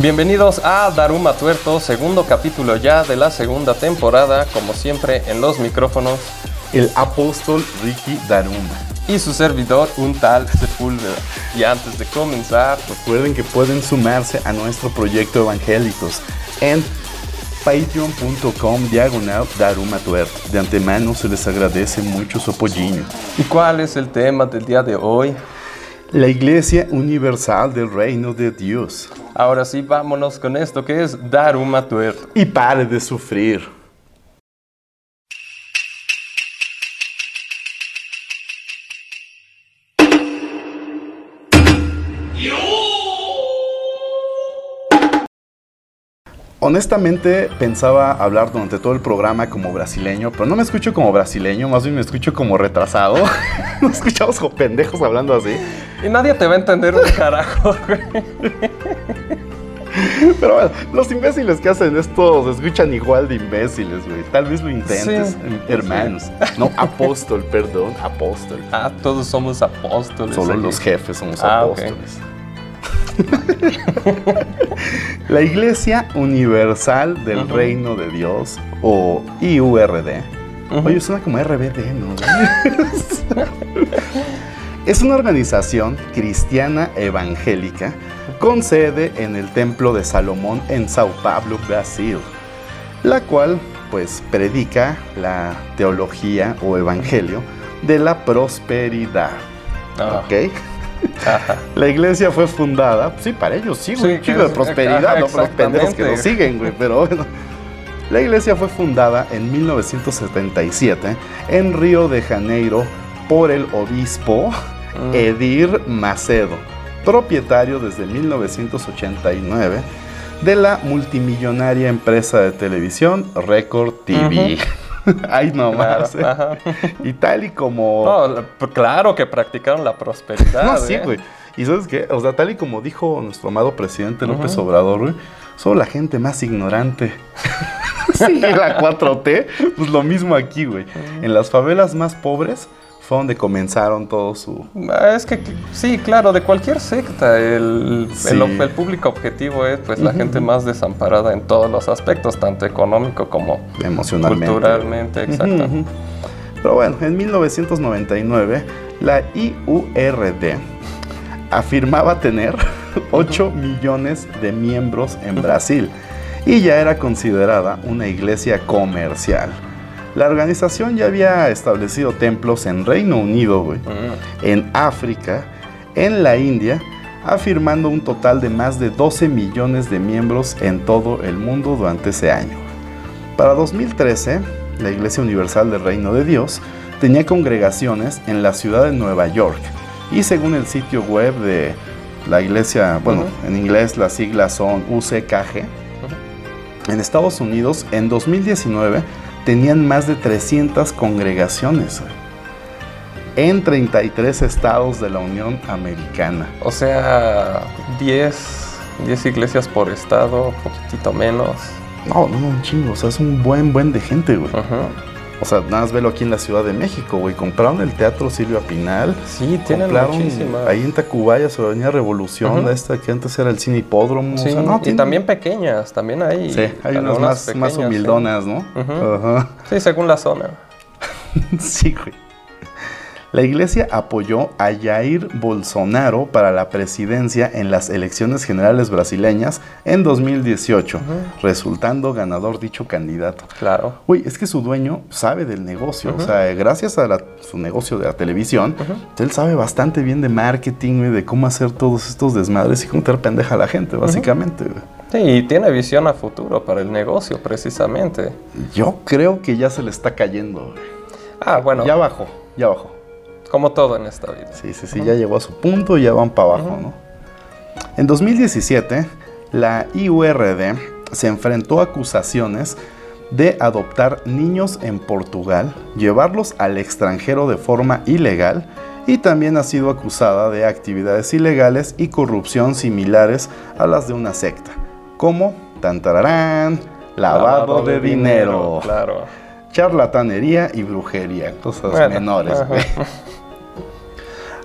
Bienvenidos a Daruma Tuerto, segundo capítulo ya de la segunda temporada, como siempre en los micrófonos. El apóstol Ricky Daruma. Y su servidor, un tal Sepúlveda. Y antes de comenzar, recuerden que pueden sumarse a nuestro proyecto Evangélicos en patreon.com diagonal Daruma Tuerto. De antemano se les agradece mucho su apoyinho. ¿Y cuál es el tema del día de hoy? La Iglesia Universal del Reino de Dios. Ahora sí, vámonos con esto que es Daruma Tuerto. Y pare de sufrir. Honestamente pensaba hablar durante todo el programa como brasileño, pero no me escucho como brasileño, más bien me escucho como retrasado. Nos escuchamos como pendejos hablando así. Y nadie te va a entender un carajo, güey. Pero bueno, los imbéciles que hacen esto se escuchan igual de imbéciles, güey. Tal vez lo intentes, hermanos. No, apóstol, perdón, apóstol. Ah, todos somos apóstoles. Solo los jefes somos ah, apóstoles. la Iglesia Universal del Reino de Dios, o IURD. Oye, suena como RBD, ¿no? es una organización cristiana evangélica con sede en el Templo de Salomón en Sao Paulo, Brasil, la cual pues predica la teología o evangelio de la prosperidad. Ah. ¿Ok? La iglesia fue fundada, sí, para ellos sí, un chico de prosperidad, no para los pendejos que lo siguen, güey, pero bueno. La iglesia fue fundada en 1977 en Río de Janeiro por el obispo mm. Edir Macedo, propietario desde 1989 de la multimillonaria empresa de televisión Record TV. Ay, no más. ¿eh? Y tal y como. No, pues claro que practicaron la prosperidad. no, sí, ¿eh? güey. Y sabes qué? O sea, tal y como dijo nuestro amado presidente López Obrador, güey, son la gente más ignorante. sí, la 4T, pues lo mismo aquí, güey. En las favelas más pobres fue donde comenzaron todo su... Ah, es que sí, claro, de cualquier secta, el, el, público objetivo es pues la gente más desamparada en todos los aspectos, tanto económico como emocionalmente. Culturalmente, exacto. Pero bueno, en 1999 la IURD afirmaba tener 8 millones de miembros en Brasil y ya era considerada una iglesia comercial. La organización ya había establecido templos en Reino Unido, mm. en África, en la India, afirmando un total de más de 12 millones de miembros en todo el mundo durante ese año. Para 2013, la Iglesia Universal del Reino de Dios tenía congregaciones en la ciudad de Nueva York y según el sitio web de la iglesia, bueno, en inglés las siglas son UCKG, en Estados Unidos en 2019 tenían más de 300 congregaciones en 33 estados de la Unión Americana. O sea, 10, 10 iglesias por estado, poquitito menos. No, no, un chingo, o sea, es un buen, buen de gente, güey. O sea, nada más velo aquí en la Ciudad de México, güey. Compraron el Teatro Silvia Pinal. Sí, tienen compraron Ahí en Tacubaya, sobre Avenida Revolución, esta que antes era el cine hipódromo. Sí, y también pequeñas, también hay. Sí, hay unas más, más humildonas, ¿no? Ajá. Sí, según la zona. sí, güey. La iglesia apoyó a Jair Bolsonaro para la presidencia en las elecciones generales brasileñas en 2018, resultando ganador dicho candidato. Claro. Uy, es que su dueño sabe del negocio, o sea, gracias a su negocio de la televisión, él sabe bastante bien de marketing, de cómo hacer todos estos desmadres y cómo te pendeja a la gente, básicamente. Sí, y tiene visión a futuro para el negocio, precisamente. Yo creo que ya se le está cayendo. Ah, bueno. Ya bajó, ya bajó. Como todo en esta vida. Sí, sí, sí, ya llegó a su punto y ya van para abajo, ¿no? En 2017, la IURD se enfrentó a acusaciones de adoptar niños en Portugal, llevarlos al extranjero de forma ilegal y también ha sido acusada de actividades ilegales y corrupción similares a las de una secta, como tantararán, lavado, de, dinero, claro. charlatanería y brujería, cosas menores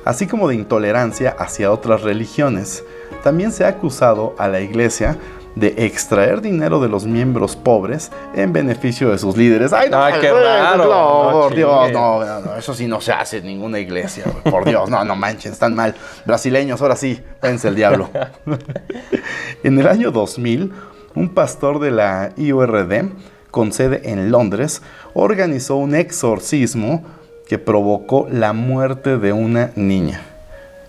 así como de intolerancia hacia otras religiones. también se ha acusado a la iglesia de extraer dinero de los miembros pobres en beneficio de sus líderes. ¡Ay, no! Ay, qué raro. No por Dios, no, no, no, eso sí no se hace en ninguna iglesia. Por Dios, no, no manchen, están mal. Brasileños, ahora sí, váyanse el diablo. en el año 2000, un pastor de la IURD, con sede en Londres, organizó un exorcismo que provocó la muerte de una niña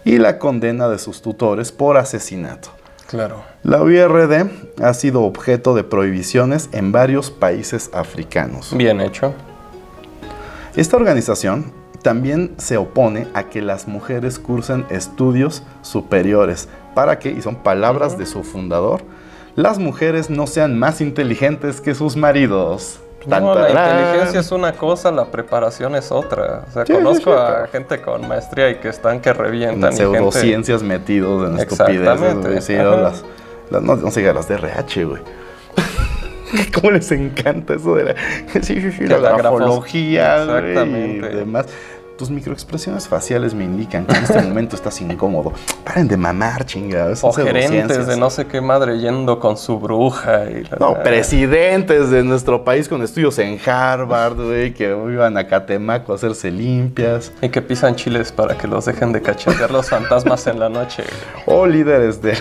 y la condena de sus tutores por asesinato. Claro. La UIRD ha sido objeto de prohibiciones en varios países africanos. Bien hecho. Esta organización también se opone a que las mujeres cursen estudios superiores para que, y son palabras de su fundador, las mujeres no sean más inteligentes que sus maridos. No, la inteligencia es una cosa, la preparación es otra. O sea, Sí, conozco sí, a gente con maestría y que están que revientan. en y gente- pseudociencias metidos en estupideces. Sí, las, las- no, no diga las de RH, güey. ¿Cómo les encanta eso de la, la, grafología y demás? Tus microexpresiones faciales me indican que en este momento estás incómodo. Paren de mamar, chingados. O gerentes de no sé qué madre yendo con su bruja. Y la- No, presidentes de nuestro país con estudios en Harvard, güey, que iban a Catemaco a hacerse limpias. Y que pisan chiles para que los dejen de cachetear los fantasmas en la noche. O líderes del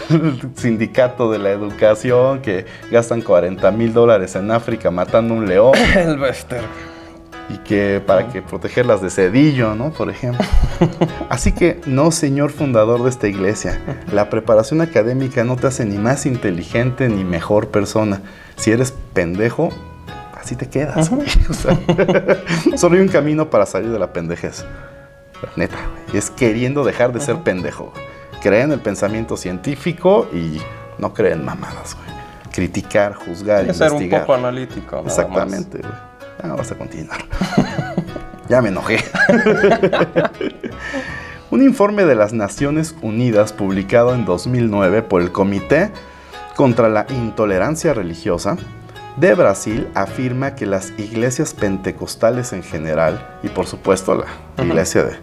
sindicato de la educación que gastan 40 mil dólares en África matando un león El Bester. Y que para que protegerlas de cedillo, ¿no? Por ejemplo. Así que no, señor fundador de esta iglesia, la preparación académica no te hace ni más inteligente ni mejor persona. Si eres pendejo, así te quedas. güey. O sea, solo hay un camino para salir de la pendejez. Neta, güey, es queriendo dejar de ser pendejo. güey. Creer en el pensamiento científico y no creer en mamadas, güey. Criticar, juzgar, Hay que ser un investigar. poco analítico. nada más. Exactamente, güey. Ya vamos a continuar. ya me enojé. Un informe de las Naciones Unidas publicado en 2009 por el Comité contra la Intolerancia Religiosa de Brasil afirma que las iglesias pentecostales en general, y por supuesto la iglesia de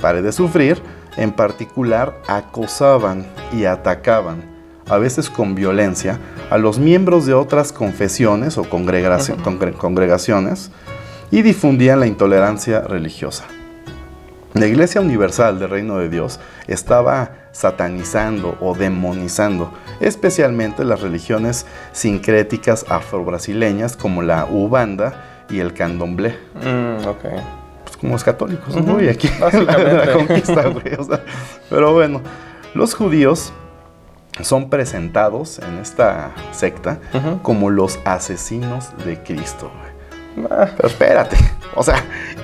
Pare de Sufrir, en particular acosaban y atacaban, a veces con violencia, a los miembros de otras confesiones o congregaci- congre- congregaciones y difundían la intolerancia religiosa. La Iglesia Universal del Reino de Dios estaba satanizando o demonizando especialmente las religiones sincréticas afrobrasileñas como la Ubanda y el Candomblé. Mm, ok. Pues como los católicos, ¿no? Y aquí la, la conquista, güey. o sea, pero bueno, los judíos son presentados en esta secta como los asesinos de Cristo. Ah, Pero espérate, o sea,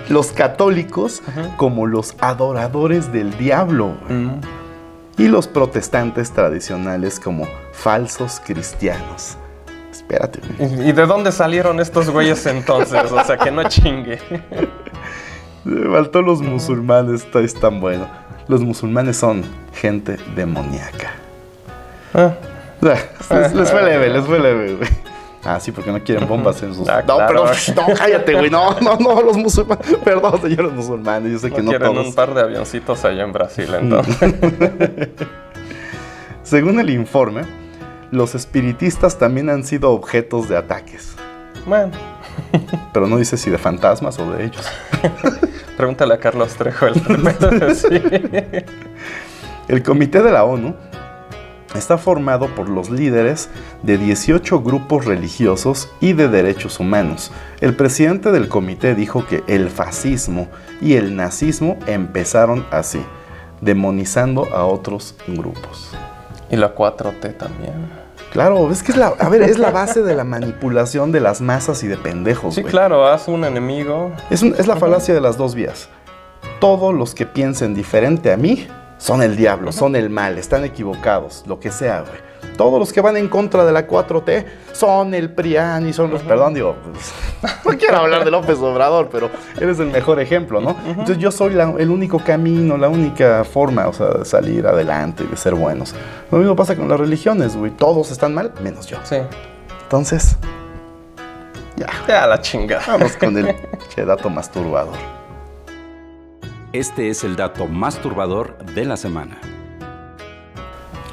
los católicos como los adoradores del diablo y los protestantes tradicionales como falsos cristianos. Espérate. ¿Y y de dónde salieron estos güeyes entonces? O sea, que no chingue. Me faltó los musulmanes, esto es tan bueno. Los musulmanes son gente demoníaca. Ah, sea, les, les fue leve, les fue leve, güey. Ah, sí, porque no quieren bombas en sus... Ah, no, claro. perdón, no, cállate, güey. No, no, no, los musulmanes. Perdón, señores musulmanes. Yo sé que no no quieren todos. un par de avioncitos allá en Brasil, entonces. Según el informe, los espiritistas también han sido objetos de ataques. bueno, Pero no dice si de fantasmas o de ellos. pregúntale a Carlos Trejo el sí. El Comité de la ONU está formado por los líderes de 18 grupos religiosos y de derechos humanos. El presidente del comité dijo que el fascismo y el nazismo empezaron así, demonizando a otros grupos. Y la 4T también. Claro, es que es la, a ver, es la base de la manipulación de las masas y de pendejos. Sí, claro, haz un enemigo. Es, un- es la falacia de las dos vías. Todos los que piensen diferente a mí son el diablo, son el mal, están equivocados, lo que sea, güey. Todos los que van en contra de la 4T son el PRIAN y son los... Perdón, digo, pues, no quiero hablar de López Obrador, pero eres el mejor ejemplo, ¿no? Entonces yo soy la- el único camino, la única forma, o sea, de salir adelante y de ser buenos. Lo mismo pasa con las religiones, güey. Todos están mal, menos yo. Sí. Entonces, ya, Ya la chingada. vamos con el che dato masturbador. Este es el dato más turbador de la semana.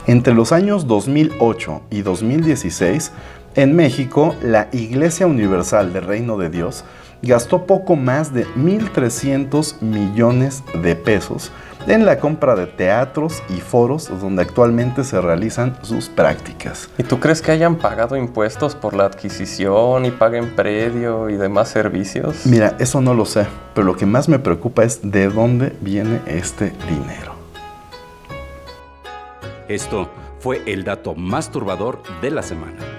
Entre los años 2008 y 2016, en México, la Iglesia Universal del Reino de Dios gastó poco más de 1.300 millones de pesos en la compra de teatros y foros donde actualmente se realizan sus prácticas. ¿Y tú crees que hayan pagado impuestos por la adquisición y paguen predio y demás servicios? Mira, eso no lo sé, pero lo que más me preocupa es de dónde viene este dinero. Esto fue el dato más turbador de la semana.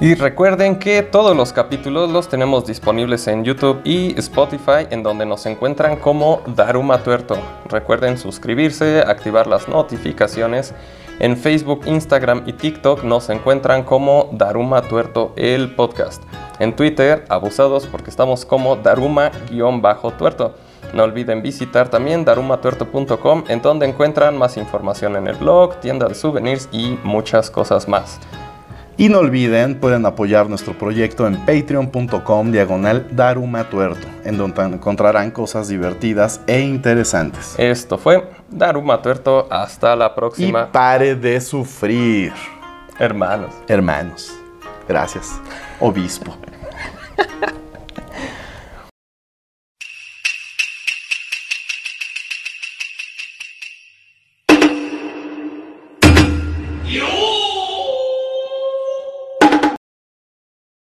Y recuerden que todos los capítulos los tenemos disponibles en YouTube y Spotify, en donde nos encuentran como Daruma Tuerto. Recuerden suscribirse, activar las notificaciones. En Facebook, Instagram y TikTok nos encuentran como Daruma Tuerto el podcast. En Twitter, abusados porque estamos como Daruma-tuerto. No olviden visitar también darumatuerto.com en donde encuentran más información en el blog, tienda de souvenirs y muchas cosas más. Y no olviden, pueden apoyar nuestro proyecto en patreon.com diagonal Daruma Tuerto, en donde encontrarán cosas divertidas e interesantes. Esto fue Daruma Tuerto, hasta la próxima. Y pare de sufrir. Hermanos. Hermanos. Gracias. Obispo.